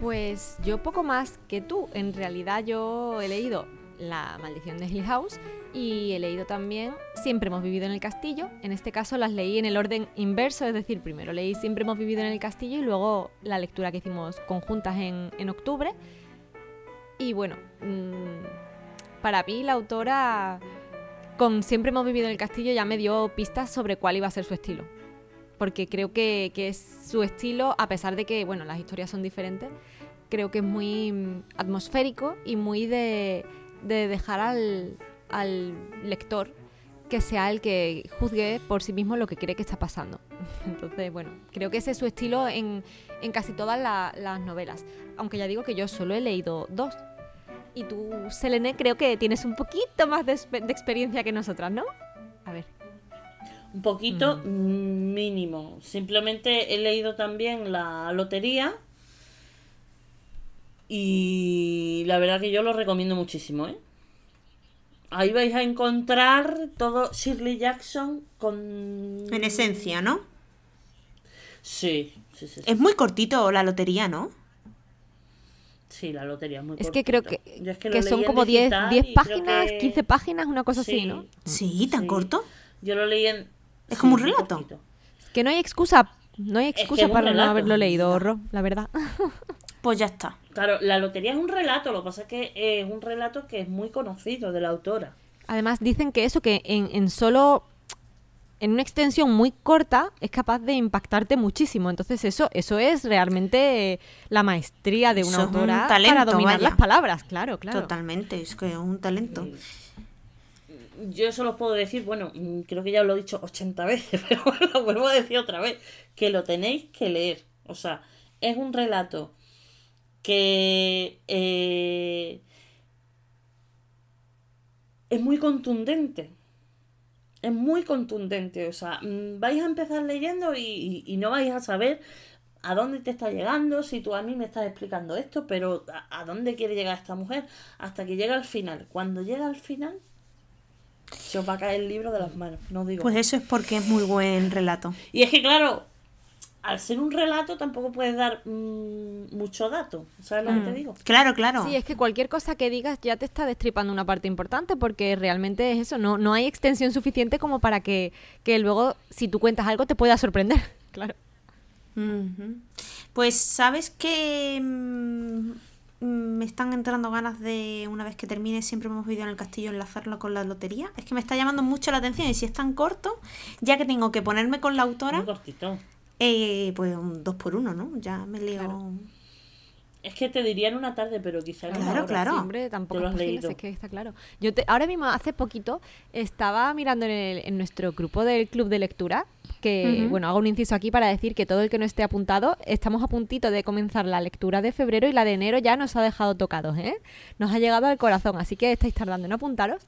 Pues yo poco más que tú. En realidad yo he leído La maldición de Hill House y he leído también Siempre hemos vivido en el castillo. En este caso las leí en el orden inverso, es decir, primero leí Siempre hemos vivido en el castillo y luego la lectura que hicimos conjuntas en, en octubre. Y bueno, mmm, para mí la autora con Siempre hemos vivido en el castillo ya me dio pistas sobre cuál iba a ser su estilo porque creo que, es su estilo, a pesar de que, bueno, las historias son diferentes, creo que es muy mm, atmosférico y muy de, dejar al, lector que sea el que juzgue por sí mismo lo que cree que está pasando. Entonces, bueno, creo que ese es su estilo en, casi todas las novelas. Aunque ya digo que yo solo he leído dos. Y tú, Selene, creo que tienes un poquito más de, de experiencia que nosotras, ¿no? A ver. Un poquito mínimo. Simplemente he leído también la lotería. Y la verdad que yo lo recomiendo muchísimo, ¿eh? Ahí vais a encontrar todo Shirley Jackson con... En esencia, ¿no? Sí, sí, sí. Es muy cortito la lotería, ¿no? Sí, la lotería es muy Es que creo que, que, son como 10, 10 páginas, 15 páginas, una cosa así, ¿no? Sí, tan corto. Yo lo leí en, es como un relato. Es que no hay excusa, no hay excusa para no haberlo leído, Horro, la verdad. Pues ya está. Claro, la lotería es un relato, lo que pasa es que es un relato que es muy conocido de la autora. Además dicen que eso, que en, solo en una extensión muy corta es capaz de impactarte muchísimo. Entonces eso, eso es realmente la maestría de una autora para dominar las palabras, claro, claro. Totalmente, es que es un talento yo solo os puedo decir, bueno, mm, creo que ya os lo he dicho 80 veces, pero lo vuelvo a decir otra vez, que lo tenéis que leer. O sea, es un relato que eh, es muy contundente. Es muy contundente. O sea, mm, vais a empezar leyendo y, no vais a saber a dónde te está llegando, si tú a mí me estás explicando esto, pero a, a dónde quiere llegar esta mujer, hasta que llega al final. Cuando llega al final, se os va a caer el libro de las manos, no digo. Pues eso es porque es muy buen relato. Y es que, claro, al ser un relato tampoco puedes dar mm, mucho dato, ¿sabes lo que te mm. digo? Claro, claro. Sí, es que cualquier cosa que digas ya te está destripando una parte importante porque realmente es eso, no, no hay extensión suficiente como para que, que luego, si tú cuentas algo, te pueda sorprender, claro. Pues sabes que mm, me están entrando ganas de, una vez que termine, siempre hemos vivido en el castillo, enlazarlo con la lotería. Es que me está llamando mucho la atención y si es tan corto, ya que tengo que ponerme con la autora... Eh, pues un dos por uno, ¿no? Ya me leo... Es que te diría en una tarde, pero quizás Claro, claro. hombre, tampoco es posible, es que está claro. Yo te, ahora mismo, hace poquito, estaba mirando en, el, en nuestro grupo del club de lectura que, bueno, hago un inciso aquí para decir que todo el que no esté apuntado, estamos a puntito de comenzar la lectura de febrero y la de enero ya nos ha dejado tocados, ¿eh? Nos ha llegado al corazón, así que estáis tardando en apuntaros.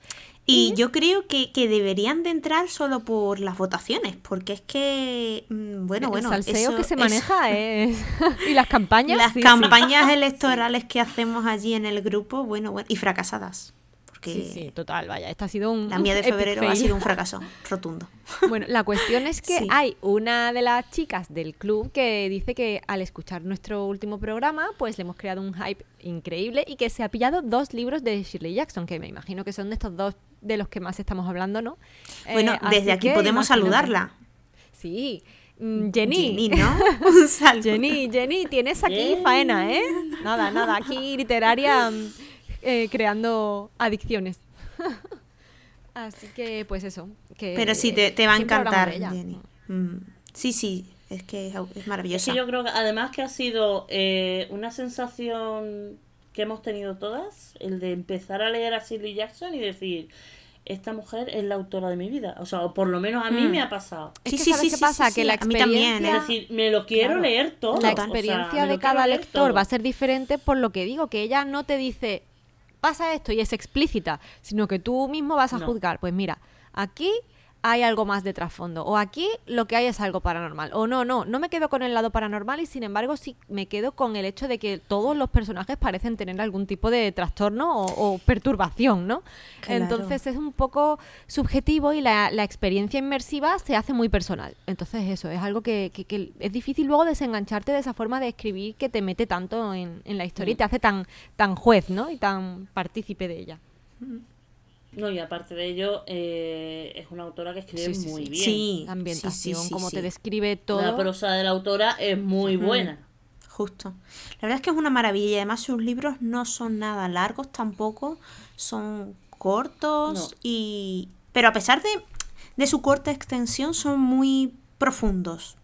Y, yo creo que, deberían de entrar solo por las votaciones, porque es que, mm, bueno, el bueno, salseo que se maneja es... y las campañas. Las campañas electorales que hacemos allí en el grupo, bueno, bueno, y fracasadas. Sí, sí, total, vaya, esta ha sido un... La mía de febrero ha sido un fracaso rotundo. Bueno, la cuestión es que hay una de las chicas del club que dice que al escuchar nuestro último programa, pues le hemos creado un hype increíble y que se ha pillado dos libros de Shirley Jackson, que me imagino que son de estos dos de los que más estamos hablando, ¿no? Bueno, eh, desde aquí podemos saludarla. Sí, mm, Jenny. Jenny, ¿no? Un saludo. Jenny, Jenny, tienes aquí faena, ¿eh? Nada, nada, aquí literaria mm, eh, creando adicciones. Así que, pues eso. Que, Pero sí, te, va a encantar, Jenny. Mm. Sí, sí, es que es maravilloso. yo creo que además que ha sido eh, una sensación que hemos tenido todas, el de empezar a leer a Shirley Jackson y decir, esta mujer es la autora de mi vida. O sea, o por lo menos a mí Mm. me ha pasado. Es Sí, que sí, ¿sabes sí, qué sí, pasa? sí, que sí, la a mí también, experiencia, Es decir, me lo quiero Claro. leer todo. la o sea, experiencia de cada lector todo. va a ser diferente por lo que digo, que ella no te dice pasa esto y es explícita, sino que tú mismo vas a No. juzgar. Pues mira, aquí hay algo más de trasfondo, o aquí lo que hay es algo paranormal, o no, no, no me quedo con el lado paranormal y sin embargo sí me quedo con el hecho de que todos los personajes parecen tener algún tipo de trastorno o, o perturbación, ¿no? Claro. Entonces es un poco subjetivo y la, la experiencia inmersiva se hace muy personal. Entonces eso, es algo que, que- que es difícil luego desengancharte de esa forma de escribir que te mete tanto en, en la historia y te hace tan, tan juez, ¿no? Y tan partícipe de ella. No, y aparte de ello, eh, es una autora que escribe Sí, sí, muy sí. bien. Sí, La ambientación, sí, sí, sí, cómo sí. te describe todo. La prosa de la autora es muy buena. Justo. La verdad es que es una maravilla y además sus libros no son nada largos tampoco, son cortos No. y... Pero a pesar de, de su corta extensión son muy profundos.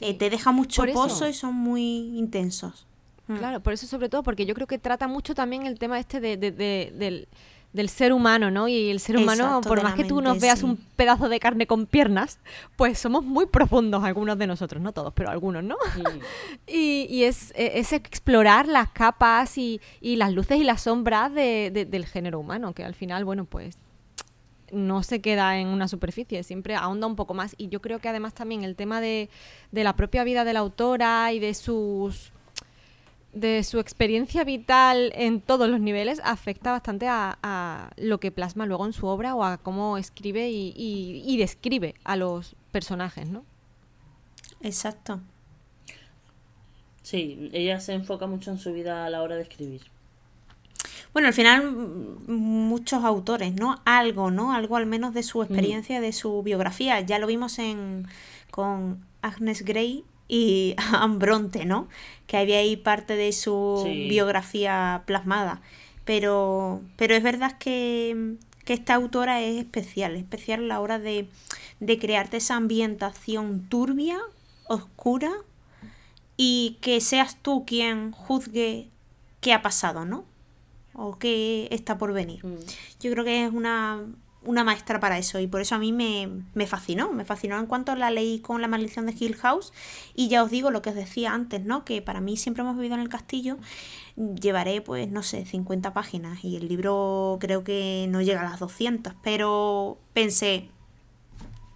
Eh, te deja mucho pozo y son muy intensos. Mm. Claro, por eso sobre todo, porque yo creo que trata mucho también el tema este de, de- de- del, del ser humano, ¿no? Y el ser humano, Exacto, por más que tú nos veas sí. un pedazo de carne con piernas, pues somos muy profundos algunos de nosotros, no todos, pero algunos, ¿no? Y, y es, e- es explorar las capas y, y las luces y las sombras de- de- del género humano, que al final, bueno, pues no se queda en una superficie, siempre ahonda un poco más. Y yo creo que además también el tema de, de la propia vida de la autora y de sus de su experiencia vital en todos los niveles afecta bastante a, a lo que plasma luego en su obra o a cómo escribe y, y- y describe a los personajes, ¿no? Exacto. Sí, ella se enfoca mucho en su vida a la hora de escribir. Bueno, al final mm, muchos autores, ¿no? Algo, ¿no? Algo al menos de Mm. su experiencia, de su biografía. Ya lo vimos en con Agnes Grey y Anne Bronte, ¿no? Que había ahí parte de su Sí. biografía plasmada. Pero, pero es verdad que, que esta autora es especial, es especial a la hora de, de crearte esa ambientación turbia, oscura, y que seas tú quien juzgue qué ha pasado, ¿no? O qué está por venir. Mm. Yo creo que es una, una maestra para eso y por eso a mí me, me fascinó, me fascinó en cuanto la leí con La maldición de Hill House y ya os digo lo que os decía antes, ¿no? Que para mí siempre hemos vivido en el castillo, llevaré pues no sé, 50 páginas y el libro creo que no llega a las 200, pero pensé,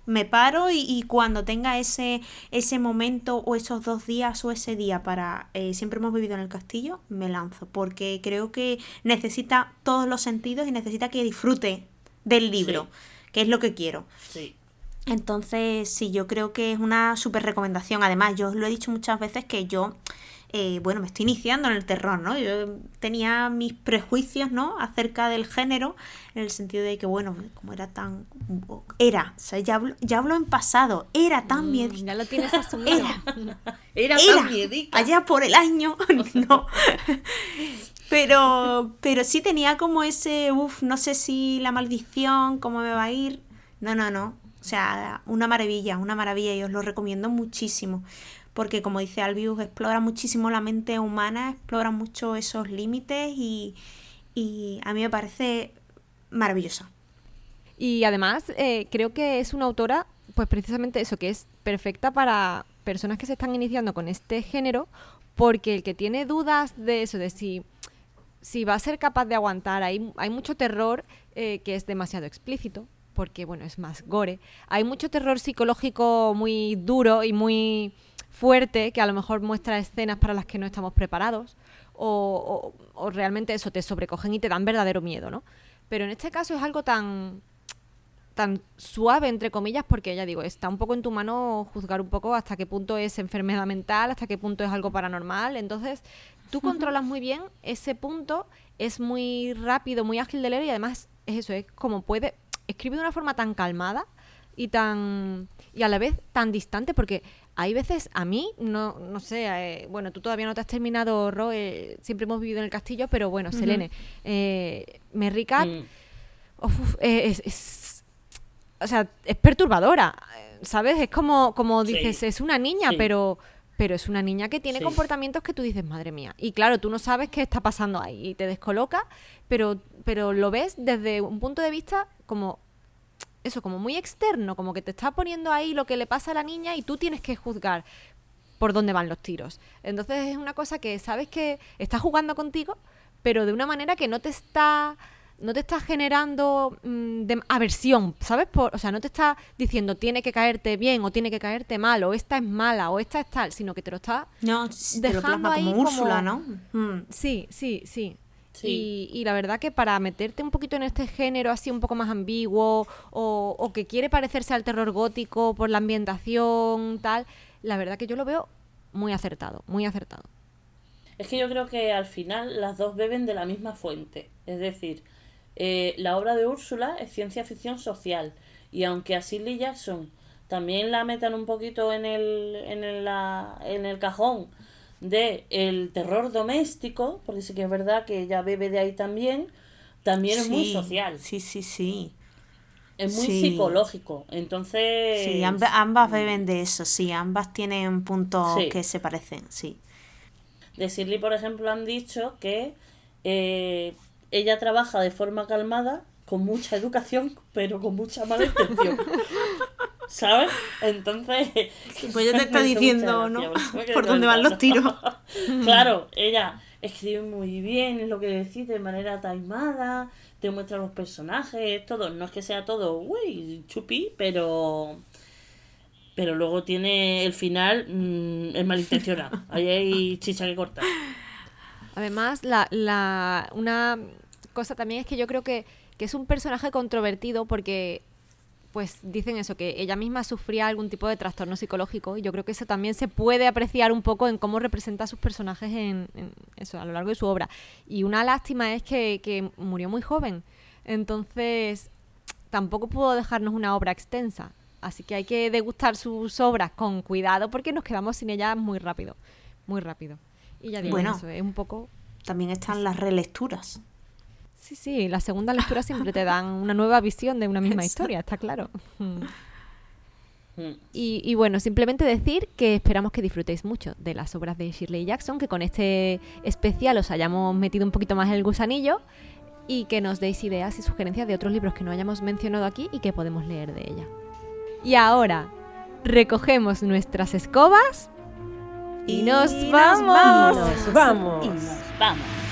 me paro y, cuando tenga ese, ese momento o esos dos días o ese día para eh, siempre hemos vivido en el castillo, me lanzo, porque creo que necesita todos los sentidos y necesita que disfrute del libro, que es lo que quiero. Sí. Entonces, sí, yo creo que es una súper recomendación. Además, yo os lo he dicho muchas veces que yo, eh, bueno, me estoy iniciando en el terror, ¿no? Yo tenía mis prejuicios, ¿no? Acerca del género, en el sentido de que, bueno, como era tan... Era, o sea, ya hablo, ya hablo en pasado, era tan bien... Mm, Ya lo tienes asumido. Era, Era, era, tan miedica. allá por el año, no. Pero, pero sí tenía como ese, uff, no sé si la maldición, cómo me va a ir. No, no, no. O sea, una maravilla, una maravilla y os lo recomiendo muchísimo. Porque como dice Albius, explora muchísimo la mente humana, explora mucho esos límites y, y a mí me parece maravillosa. Y además, eh, creo que es una autora, pues precisamente eso, que es perfecta para personas que se están iniciando con este género, porque el que tiene dudas de eso, de si, si va a ser capaz de aguantar, hay, hay mucho terror eh, que es demasiado explícito, porque bueno, es más gore. Hay mucho terror psicológico muy duro y muy fuerte, que a lo mejor muestra escenas para las que no estamos preparados, o, o- o realmente eso, te sobrecogen y te dan verdadero miedo, ¿no? Pero en este caso es algo tan tan suave, entre comillas, porque ya digo, está un poco en tu mano juzgar un poco hasta qué punto es enfermedad mental, hasta qué punto es algo paranormal. Entonces, tú controlas muy bien ese punto, es muy rápido, muy ágil de leer y además es eso, es como puede, escribe de una forma tan calmada y tan y a la vez tan distante porque hay veces a mí no no sé eh, bueno tú todavía no te has terminado Ro eh, siempre hemos vivido en el castillo pero bueno Selene eh, Cat Mm. Eh, es, es- o sea, es perturbadora, ¿sabes? Es como, como Sí. dices, es una niña, Sí. pero, pero es una niña que tiene Sí. comportamientos que tú dices, madre mía. Y claro, tú no sabes qué está pasando ahí y te descoloca, pero, pero lo ves desde un punto de vista como eso, como muy externo, como que te está poniendo ahí lo que le pasa a la niña y tú tienes que juzgar por dónde van los tiros. Entonces es una cosa que sabes que está jugando contigo, pero de una manera que no te está no te está generando mm, aversión, ¿sabes? o sea, no te está diciendo tiene que caerte bien o tiene que caerte mal o esta es mala o esta es tal, sino que te lo está no, dejando ahí como Úrsula, ¿no? Mm. Sí, sí, sí. Y, la verdad que para meterte un poquito en este género así un poco más ambiguo o, o, que quiere parecerse al terror gótico por la ambientación, tal, la verdad que yo lo veo muy acertado, muy acertado. Es que yo creo que al final las dos beben de la misma fuente. Es decir, eh, la obra de Úrsula es ciencia ficción social. Y aunque a Shirley Jackson también la metan un poquito en el, en el, en el cajón de el terror doméstico, porque sí que es verdad que ella bebe de ahí también, también es muy social. Sí, sí, sí. Es muy psicológico. Entonces. Sí, ambas, beben de eso, sí. Ambas tienen puntos que se parecen, sí. De Shirley, por ejemplo, han dicho que eh, ella trabaja de forma calmada, con mucha educación, pero con mucha mala intención. ¿Sabes? Entonces. Pues ella te está diciendo, ¿no? Por dónde van los tiros. claro, ella escribe muy bien lo que decís de manera taimada, te muestra los personajes, todo. No es que sea todo, uy, chupi, pero. Pero luego tiene el final, mm, es malintencionado. Ahí hay chicha que cortar. Además, la, la, una cosa también es que yo creo que, es un personaje controvertido porque pues dicen eso, que ella misma sufría algún tipo de trastorno psicológico y yo creo que eso también se puede apreciar un poco en cómo representa a sus personajes en, eso, a lo largo de su obra. Y una lástima es que, que, murió muy joven, entonces tampoco pudo dejarnos una obra extensa, así que hay que degustar sus obras con cuidado porque nos quedamos sin ella muy rápido, muy rápido. Y ya digo, eso es un poco... También están las relecturas. Sí, sí, la segunda lectura siempre te dan una nueva visión de una misma historia, está claro. Hmm. Y, bueno, simplemente decir que esperamos que disfrutéis mucho de las obras de Shirley Jackson, que con este especial os hayamos metido un poquito más el gusanillo y que nos deis ideas y sugerencias de otros libros que no hayamos mencionado aquí y que podemos leer de ella. Y ahora, recogemos nuestras escobas y, nos, vamos. Nos vamos. Y nos vamos.